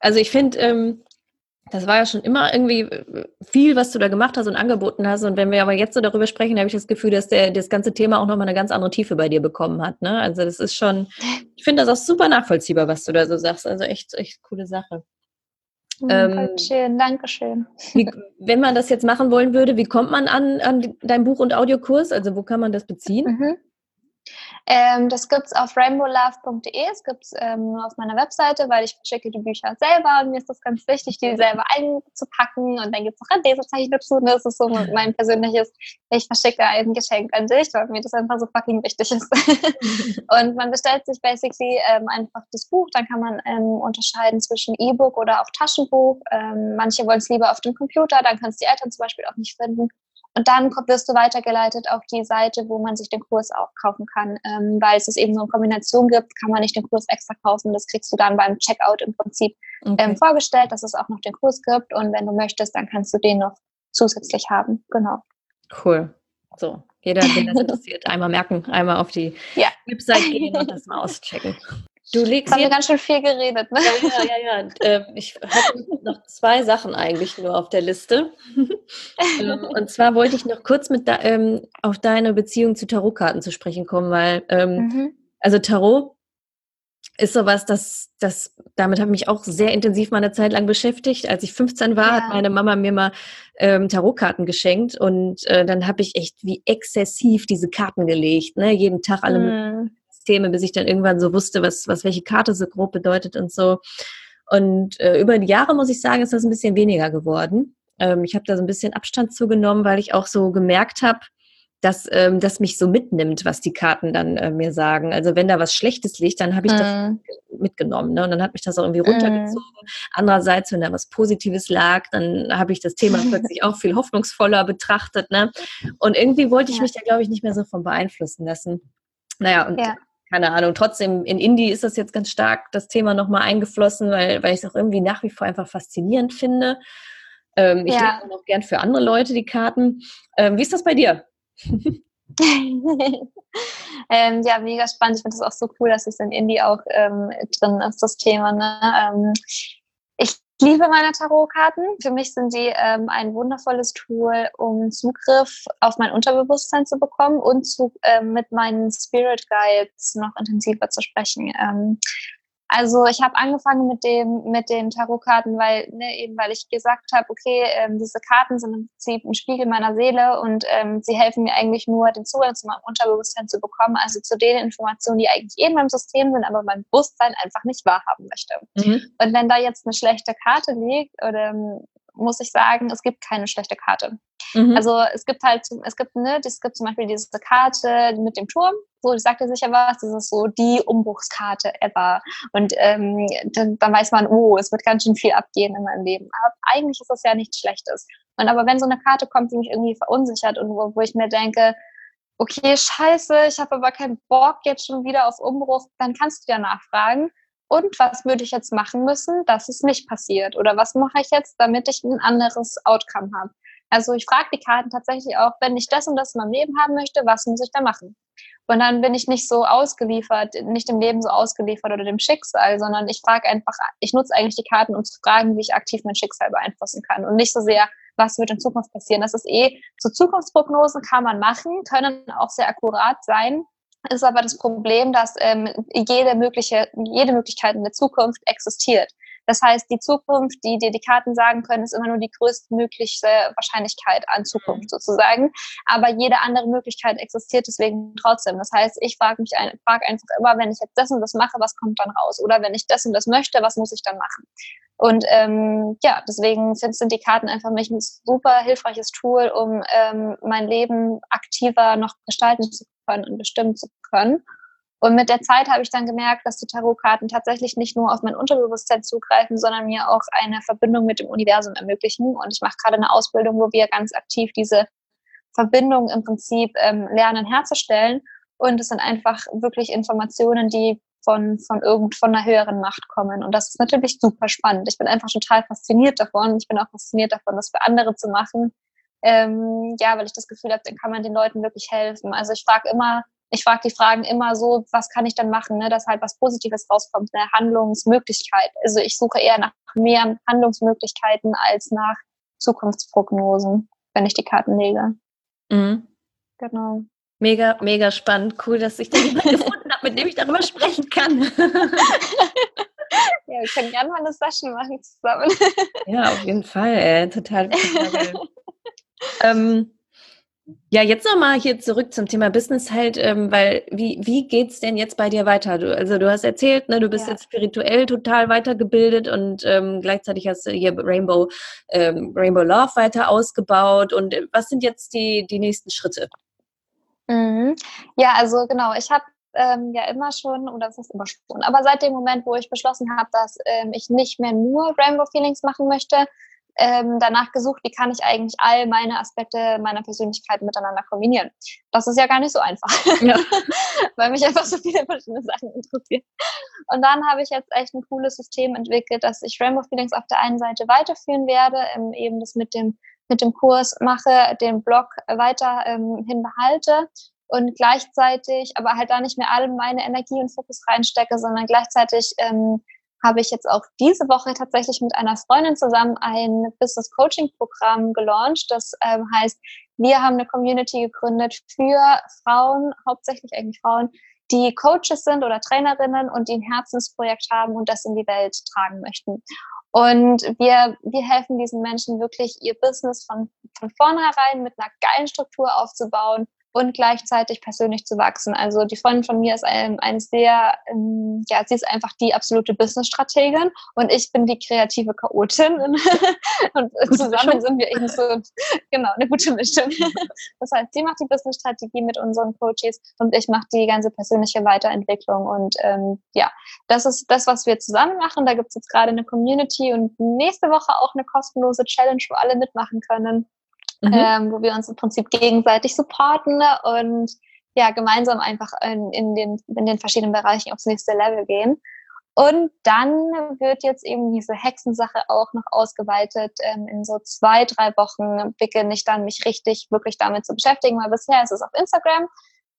Also ich finde, ähm, das war ja schon immer irgendwie äh, viel, was du da gemacht hast und angeboten hast. Und wenn wir aber jetzt so darüber sprechen, habe ich das Gefühl, dass der, das ganze Thema auch nochmal eine ganz andere Tiefe bei dir bekommen hat. Ne? Also das ist schon, ich finde das auch super nachvollziehbar, was du da so sagst. Also echt, echt coole Sache. Mhm, ähm, schön, Dankeschön. Wie, wenn man das jetzt machen wollen würde, wie kommt man an, an dein Buch- und Audiokurs? Also wo kann man das beziehen? Mhm. Ähm, das gibt es auf rainbowlove.de, es gibt es ähm, nur auf meiner Webseite, weil ich verschicke die Bücher selber und mir ist das ganz wichtig, die selber einzupacken und dann gibt es noch ein Lesezeichen dazu und das ist so mein persönliches, ich verschicke ein Geschenk an dich, weil mir das einfach so fucking wichtig ist. und man bestellt sich basically ähm, einfach das Buch, dann kann man ähm, unterscheiden zwischen E-Book oder auch Taschenbuch. Ähm, manche wollen es lieber auf dem Computer, dann können es die Eltern zum Beispiel auch nicht finden. Und dann wirst du weitergeleitet auf die Seite, wo man sich den Kurs auch kaufen kann. Ähm, weil es es eben so eine Kombination gibt, kann man nicht den Kurs extra kaufen. Das kriegst du dann beim Checkout im Prinzip okay. ähm, vorgestellt, dass es auch noch den Kurs gibt. Und wenn du möchtest, dann kannst du den noch zusätzlich haben. Genau. Cool. So, jeder, den das interessiert, einmal merken, einmal auf die ja. Website gehen und das mal auschecken. Du legst haben wir ganz schön viel geredet, ne? Ja, ja, ja. ja. Ähm, ich habe noch zwei Sachen eigentlich nur auf der Liste. Ähm, und zwar wollte ich noch kurz mit da, ähm, auf deine Beziehung zu Tarotkarten zu sprechen kommen, weil mhm. also Tarot ist sowas, das, das, damit habe ich mich auch sehr intensiv mal eine Zeit lang beschäftigt. Als ich 15 war, ja. hat meine Mama mir mal ähm, Tarotkarten geschenkt und äh, dann habe ich echt wie exzessiv diese Karten gelegt, ne? Jeden Tag alle mhm. Systeme, bis ich dann irgendwann so wusste, was, was welche Karte so grob bedeutet und so. Und äh, über die Jahre, muss ich sagen, ist das ein bisschen weniger geworden. Ähm, ich habe da so ein bisschen Abstand zugenommen, weil ich auch so gemerkt habe, dass ähm, das mich so mitnimmt, was die Karten dann äh, mir sagen. Also wenn da was Schlechtes liegt, dann habe ich mm. das mhm. mitgenommen. Ne? Und dann hat mich das auch irgendwie runtergezogen. Mm. Andererseits, wenn da was Positives lag, dann habe ich das Thema plötzlich auch viel hoffnungsvoller betrachtet. Ne? Und irgendwie wollte ich ja. mich da, glaube ich, nicht mehr so von beeinflussen lassen. Naja, und ja keine Ahnung, trotzdem in Indie ist das jetzt ganz stark das Thema nochmal eingeflossen, weil, weil ich es auch irgendwie nach wie vor einfach faszinierend finde. Ähm, ich ja. lese auch gern für andere Leute die Karten. Ähm, wie ist das bei dir? ähm, ja, mega spannend. Ich finde es auch so cool, dass es in Indie auch ähm, drin ist, das Thema. Ne? Liebe meine Tarotkarten. Für mich sind die ähm, ein wundervolles Tool, um Zugriff auf mein Unterbewusstsein zu bekommen und zu, ähm, mit meinen Spirit Guides noch intensiver zu sprechen. Ähm, also ich habe angefangen mit dem mit den Tarotkarten, weil ne, eben weil ich gesagt habe, okay, ähm, diese Karten sind im Prinzip ein Spiegel meiner Seele und ähm, sie helfen mir eigentlich nur, den Zugang zu meinem Unterbewusstsein zu bekommen, also zu den Informationen, die eigentlich eh in meinem System sind, aber mein Bewusstsein einfach nicht wahrhaben möchte. Mhm. Und wenn da jetzt eine schlechte Karte liegt oder muss ich sagen, es gibt keine schlechte Karte. Mhm. Also es gibt halt, es gibt, ne, es gibt zum Beispiel diese Karte mit dem Turm, so, ich sagte sicher was, das ist so die Umbruchskarte ever. Und ähm, dann, dann weiß man, oh, es wird ganz schön viel abgehen in meinem Leben. Aber eigentlich ist das ja nichts Schlechtes. Und aber wenn so eine Karte kommt, die mich irgendwie verunsichert und wo, wo ich mir denke, okay, scheiße, ich habe aber keinen Bock jetzt schon wieder auf Umbruch, dann kannst du ja nachfragen und was würde ich jetzt machen müssen, dass es nicht passiert? Oder was mache ich jetzt, damit ich ein anderes Outcome habe? Also ich frage die Karten tatsächlich auch, wenn ich das und das in meinem Leben haben möchte, was muss ich da machen? Und dann bin ich nicht so ausgeliefert, nicht dem Leben so ausgeliefert oder dem Schicksal, sondern ich frage einfach, ich nutze eigentlich die Karten, um zu fragen, wie ich aktiv mein Schicksal beeinflussen kann und nicht so sehr, was wird in Zukunft passieren. Das ist eh, so Zukunftsprognosen kann man machen, können auch sehr akkurat sein, ist aber das Problem, dass ähm, jede mögliche, jede Möglichkeit in der Zukunft existiert. Das heißt, die Zukunft, die dir die Karten sagen können, ist immer nur die größtmögliche Wahrscheinlichkeit an Zukunft mhm. sozusagen. Aber jede andere Möglichkeit existiert deswegen trotzdem. Das heißt, ich frage mich ein, frage einfach immer, wenn ich jetzt das und das mache, was kommt dann raus? Oder wenn ich das und das möchte, was muss ich dann machen? Und ähm, ja, deswegen sind die Karten einfach mich ein super hilfreiches Tool, um ähm, mein Leben aktiver noch gestalten zu können und bestimmen zu können. Und mit der Zeit habe ich dann gemerkt, dass die Tarotkarten tatsächlich nicht nur auf mein Unterbewusstsein zugreifen, sondern mir auch eine Verbindung mit dem Universum ermöglichen. Und ich mache gerade eine Ausbildung, wo wir ganz aktiv diese Verbindung im Prinzip ähm, lernen herzustellen. Und es sind einfach wirklich Informationen, die von, von irgend, von einer höheren Macht kommen. Und das ist natürlich super spannend. Ich bin einfach total fasziniert davon. Ich bin auch fasziniert davon, das für andere zu machen. Ähm, ja, weil ich das Gefühl habe, dann kann man den Leuten wirklich helfen. Also ich frage immer, ich frage die Fragen immer so, was kann ich denn machen, ne, dass halt was Positives rauskommt, eine Handlungsmöglichkeit. Also ich suche eher nach mehr Handlungsmöglichkeiten als nach Zukunftsprognosen, wenn ich die Karten lege. Mhm. Genau. Mega, mega spannend. Cool, dass ich da jemanden gefunden habe, mit dem ich darüber sprechen kann. ja, wir können gerne mal eine Session machen zusammen. ja, auf jeden Fall, ey. total. ähm, ja, jetzt nochmal hier zurück zum Thema Business halt, ähm, weil wie, wie geht's denn jetzt bei dir weiter? Du, also du hast erzählt, ne, du bist ja. jetzt spirituell total weitergebildet und ähm, gleichzeitig hast du hier Rainbow, ähm, Rainbow Love weiter ausgebaut. Und äh, was sind jetzt die, die nächsten Schritte? Mhm. Ja, also genau, ich habe ähm, ja immer schon, oder was ist immer schon, aber seit dem Moment, wo ich beschlossen habe, dass ähm, ich nicht mehr nur Rainbow Feelings machen möchte, ähm, danach gesucht, wie kann ich eigentlich all meine Aspekte meiner Persönlichkeit miteinander kombinieren. Das ist ja gar nicht so einfach, ja. weil mich einfach so viele verschiedene Sachen interessieren. Und dann habe ich jetzt echt ein cooles System entwickelt, dass ich Rainbow Feelings auf der einen Seite weiterführen werde, ähm, eben das mit dem mit dem Kurs mache, den Blog weiter ähm, hinbehalte und gleichzeitig aber halt da nicht mehr alle meine Energie und Fokus reinstecke, sondern gleichzeitig ähm, habe ich jetzt auch diese Woche tatsächlich mit einer Freundin zusammen ein Business Coaching Programm gelauncht. Das ähm, heißt, wir haben eine Community gegründet für Frauen, hauptsächlich eigentlich Frauen, die Coaches sind oder Trainerinnen und die ein Herzensprojekt haben und das in die Welt tragen möchten. Und wir, wir helfen diesen Menschen wirklich, ihr Business von, von vornherein mit einer geilen Struktur aufzubauen und gleichzeitig persönlich zu wachsen. Also die Freundin von mir ist ein, eine sehr, ähm, ja, sie ist einfach die absolute Business-Strategin und ich bin die kreative Chaotin. und gute zusammen Mischung. sind wir eben so, genau, eine gute Mischung. das heißt, sie macht die Business-Strategie mit unseren Coaches und ich mache die ganze persönliche Weiterentwicklung. Und ähm, ja, das ist das, was wir zusammen machen. Da gibt es jetzt gerade eine Community und nächste Woche auch eine kostenlose Challenge, wo alle mitmachen können mhm. ähm, wo wir uns im Prinzip gegenseitig supporten und ja, gemeinsam einfach in, in, den, in den verschiedenen Bereichen aufs nächste Level gehen. Und dann wird jetzt eben diese Hexensache auch noch ausgeweitet. Ähm, in so zwei, drei Wochen beginne ich dann mich richtig wirklich damit zu beschäftigen, weil bisher ist es auf Instagram,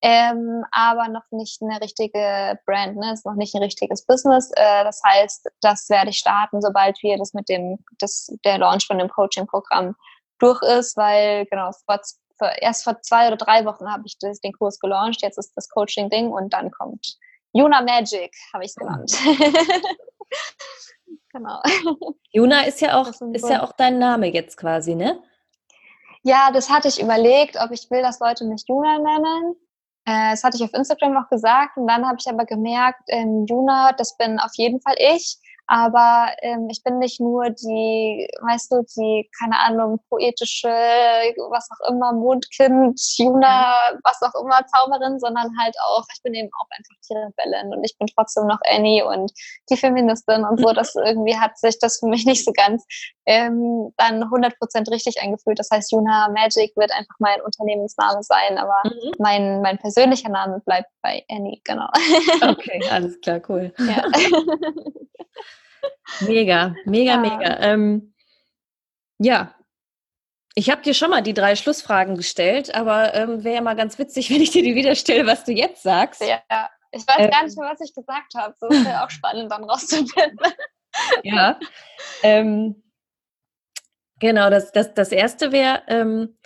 ähm, aber noch nicht eine richtige Brand, ne? ist noch nicht ein richtiges Business. Äh, das heißt, das werde ich starten, sobald wir das mit dem, das, der Launch von dem Coaching-Programm durch ist, weil genau, vor, erst vor zwei oder drei Wochen habe ich das, den Kurs gelauncht, jetzt ist das Coaching-Ding und dann kommt Juna Magic, habe ich es genannt. genau. Juna ist ja auch, ist ja auch dein Name jetzt quasi, ne? Ja, das hatte ich überlegt, ob ich will, dass Leute mich Juna nennen. Äh, das hatte ich auf Instagram auch gesagt und dann habe ich aber gemerkt, ähm, Juna, das bin auf jeden Fall ich. Aber ähm, ich bin nicht nur die, weißt du, die, keine Ahnung, poetische, was auch immer, Mondkind, Juna, was auch immer, Zauberin, sondern halt auch, ich bin eben auch einfach die Rebellin und ich bin trotzdem noch Annie und die Feministin und so. Das irgendwie hat sich das für mich nicht so ganz ähm, dann 100% richtig angefühlt. Das heißt, Juna Magic wird einfach mein Unternehmensname sein, aber mhm. mein, mein persönlicher Name bleibt bei Annie, genau. Okay, alles klar, cool. Ja. Mega, mega, ja. mega. Ähm, ja, ich habe dir schon mal die drei Schlussfragen gestellt, aber ähm, wäre ja mal ganz witzig, wenn ich dir die wieder stelle, was du jetzt sagst. Ja, ich weiß ähm, gar nicht mehr, was ich gesagt habe. So ist ja auch spannend, dann rauszufinden. ja. Ähm, genau, das, das, das erste wäre ähm,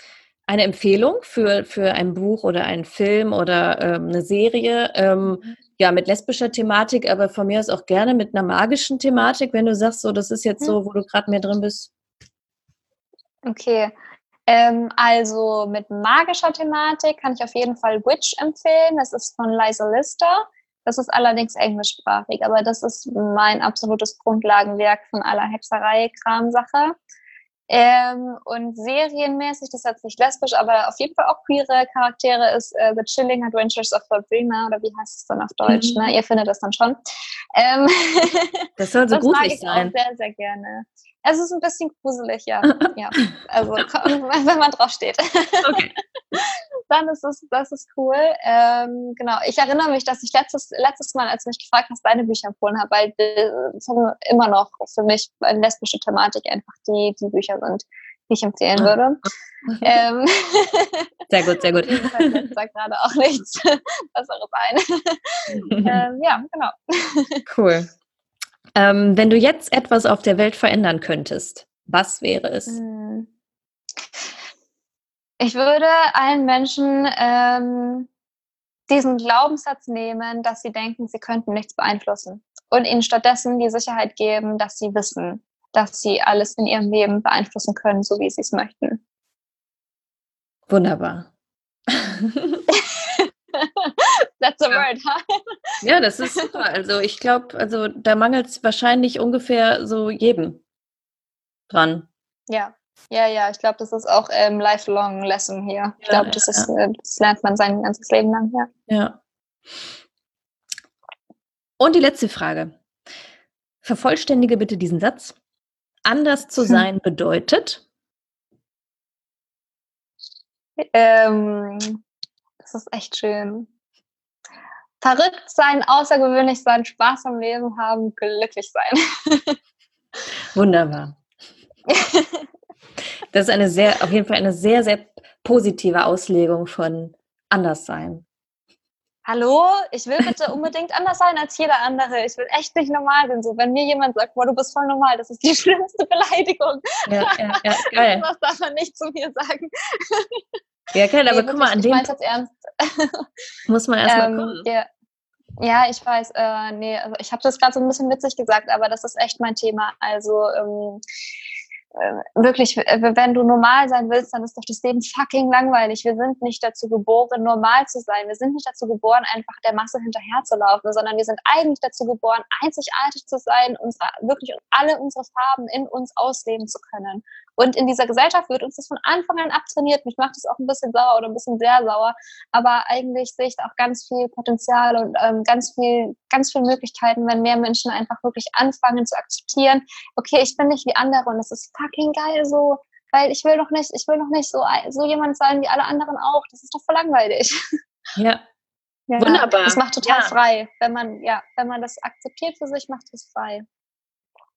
eine Empfehlung für, für ein Buch oder einen Film oder ähm, eine Serie, ähm, mhm ja, mit lesbischer Thematik, aber von mir aus auch gerne mit einer magischen Thematik, wenn du sagst, so, das ist jetzt mhm. so, wo du gerade mehr drin bist. Okay. Ähm, also mit magischer Thematik kann ich auf jeden Fall Witch empfehlen. Das ist von Liza Lister. Das ist allerdings englischsprachig, aber das ist mein absolutes Grundlagenwerk von aller Hexerei-Kram-Sache. Ähm, und serienmäßig, das ist jetzt nicht lesbisch, aber auf jeden Fall auch queere Charaktere ist äh, The Chilling Adventures of Sabrina oder wie heißt es dann auf Deutsch? Mhm. Ne? Ihr findet das dann schon. Ähm, das soll so das mag ich sein. Auch sehr, sehr gerne. Es ist ein bisschen gruselig, ja. ja. Also wenn man drauf steht. Okay. Dann ist es, das ist cool. Ähm, genau. Ich erinnere mich, dass ich letztes, letztes Mal, als du mich gefragt hast, deine Bücher empfohlen habe, weil es immer noch für mich eine lesbische Thematik einfach die, die Bücher sind, die ich empfehlen ah. würde. ähm, sehr gut, sehr gut. Ich sage gerade auch nichts Besseres ein. ähm, ja, genau. Cool. Ähm, wenn du jetzt etwas auf der Welt verändern könntest, was wäre es? Hm. Ich würde allen Menschen ähm, diesen Glaubenssatz nehmen, dass sie denken, sie könnten nichts beeinflussen. und ihnen stattdessen die Sicherheit geben, dass sie wissen, dass sie alles in ihrem Leben beeinflussen können, so wie sie es möchten. Wunderbar. That's a word, huh? Ja, das ist super. Also ich glaube, also da mangelt es wahrscheinlich ungefähr so jedem dran. Ja, ja, ja. Ich glaube, das ist auch ähm, lifelong Lesson hier. Ich glaube, das, ist, ja. Äh, das lernt man sein ganzes Leben lang, ja. Ja. Und die letzte Frage. Vervollständige bitte diesen Satz. Anders zu hm. sein bedeutet? Ähm, das ist echt schön. Verrückt sein, außergewöhnlich sein, Spaß am Leben haben, glücklich sein. Wunderbar. Das ist eine sehr, auf jeden Fall eine sehr, sehr positive Auslegung von Anderssein. Hallo, ich will bitte unbedingt anders sein als jeder andere. Ich will echt nicht normal sein. So, wenn mir jemand sagt, boah, du bist voll normal, das ist die schlimmste Beleidigung. Ja, ja, ja, geil. Das darf man nicht zu mir sagen. Ja, geil, aber nee, guck mal, an dem jetzt ernst. muss man erstmal ähm, kommen. Ja. ja, ich weiß, äh, nee, also ich habe das gerade so ein bisschen witzig gesagt, aber das ist echt mein Thema. Also ähm, äh, wirklich, wenn du normal sein willst, dann ist doch das Leben fucking langweilig. Wir sind nicht dazu geboren, normal zu sein. Wir sind nicht dazu geboren, einfach der Masse hinterherzulaufen, sondern wir sind eigentlich dazu geboren, einzigartig zu sein, unsere, wirklich alle unsere Farben in uns ausleben zu können. Und in dieser Gesellschaft wird uns das von Anfang an abtrainiert. Mich macht das auch ein bisschen sauer oder ein bisschen sehr sauer. Aber eigentlich sehe ich da auch ganz viel Potenzial und ähm, ganz viel, ganz viele Möglichkeiten, wenn mehr Menschen einfach wirklich anfangen zu akzeptieren, okay, ich bin nicht wie andere und das ist fucking geil so. Weil ich will doch nicht, ich will doch nicht so, so jemand sein wie alle anderen auch. Das ist doch voll langweilig. Ja. ja Wunderbar. Das macht total ja. frei. Wenn man, ja, wenn man das akzeptiert für sich, macht es frei.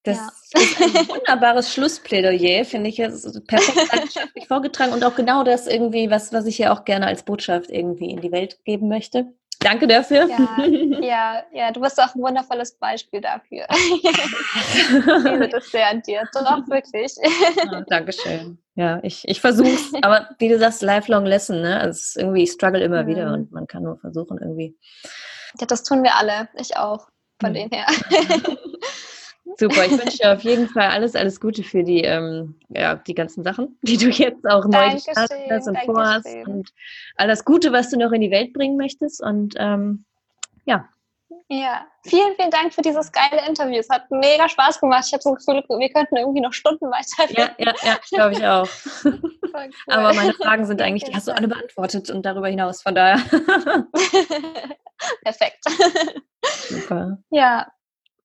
Das ja. ist ein wunderbares Schlussplädoyer, finde ich. Es ist perfekt vorgetragen und auch genau das irgendwie, was, was ich ja auch gerne als Botschaft irgendwie in die Welt geben möchte. Danke dafür. Ja, ja, ja, du bist auch ein wundervolles Beispiel dafür. ich liebe das sehr an dir. Doch, wirklich. Oh, Dankeschön. Ja, ich, ich versuche es. Aber wie du sagst, lifelong lesson, ne? Also irgendwie, ich struggle immer mhm. wieder und man kann nur versuchen irgendwie. Ja, das tun wir alle. Ich auch. Von mhm. dem her. Super, ich wünsche dir auf jeden Fall alles, alles Gute für die, ähm, ja, die ganzen Sachen, die du jetzt auch neu gestartet hast und vorhast. Und alles Gute, was du noch in die Welt bringen möchtest. Und ähm, ja. Ja, vielen, vielen Dank für dieses geile Interview. Es hat mega Spaß gemacht. Ich habe so das Gefühl, wir könnten irgendwie noch Stunden weiterreden. Ja, ja, ja glaube ich auch. Cool. Aber meine Fragen sind eigentlich, die hast du alle beantwortet und darüber hinaus. Von daher. Perfekt. Super. Ja.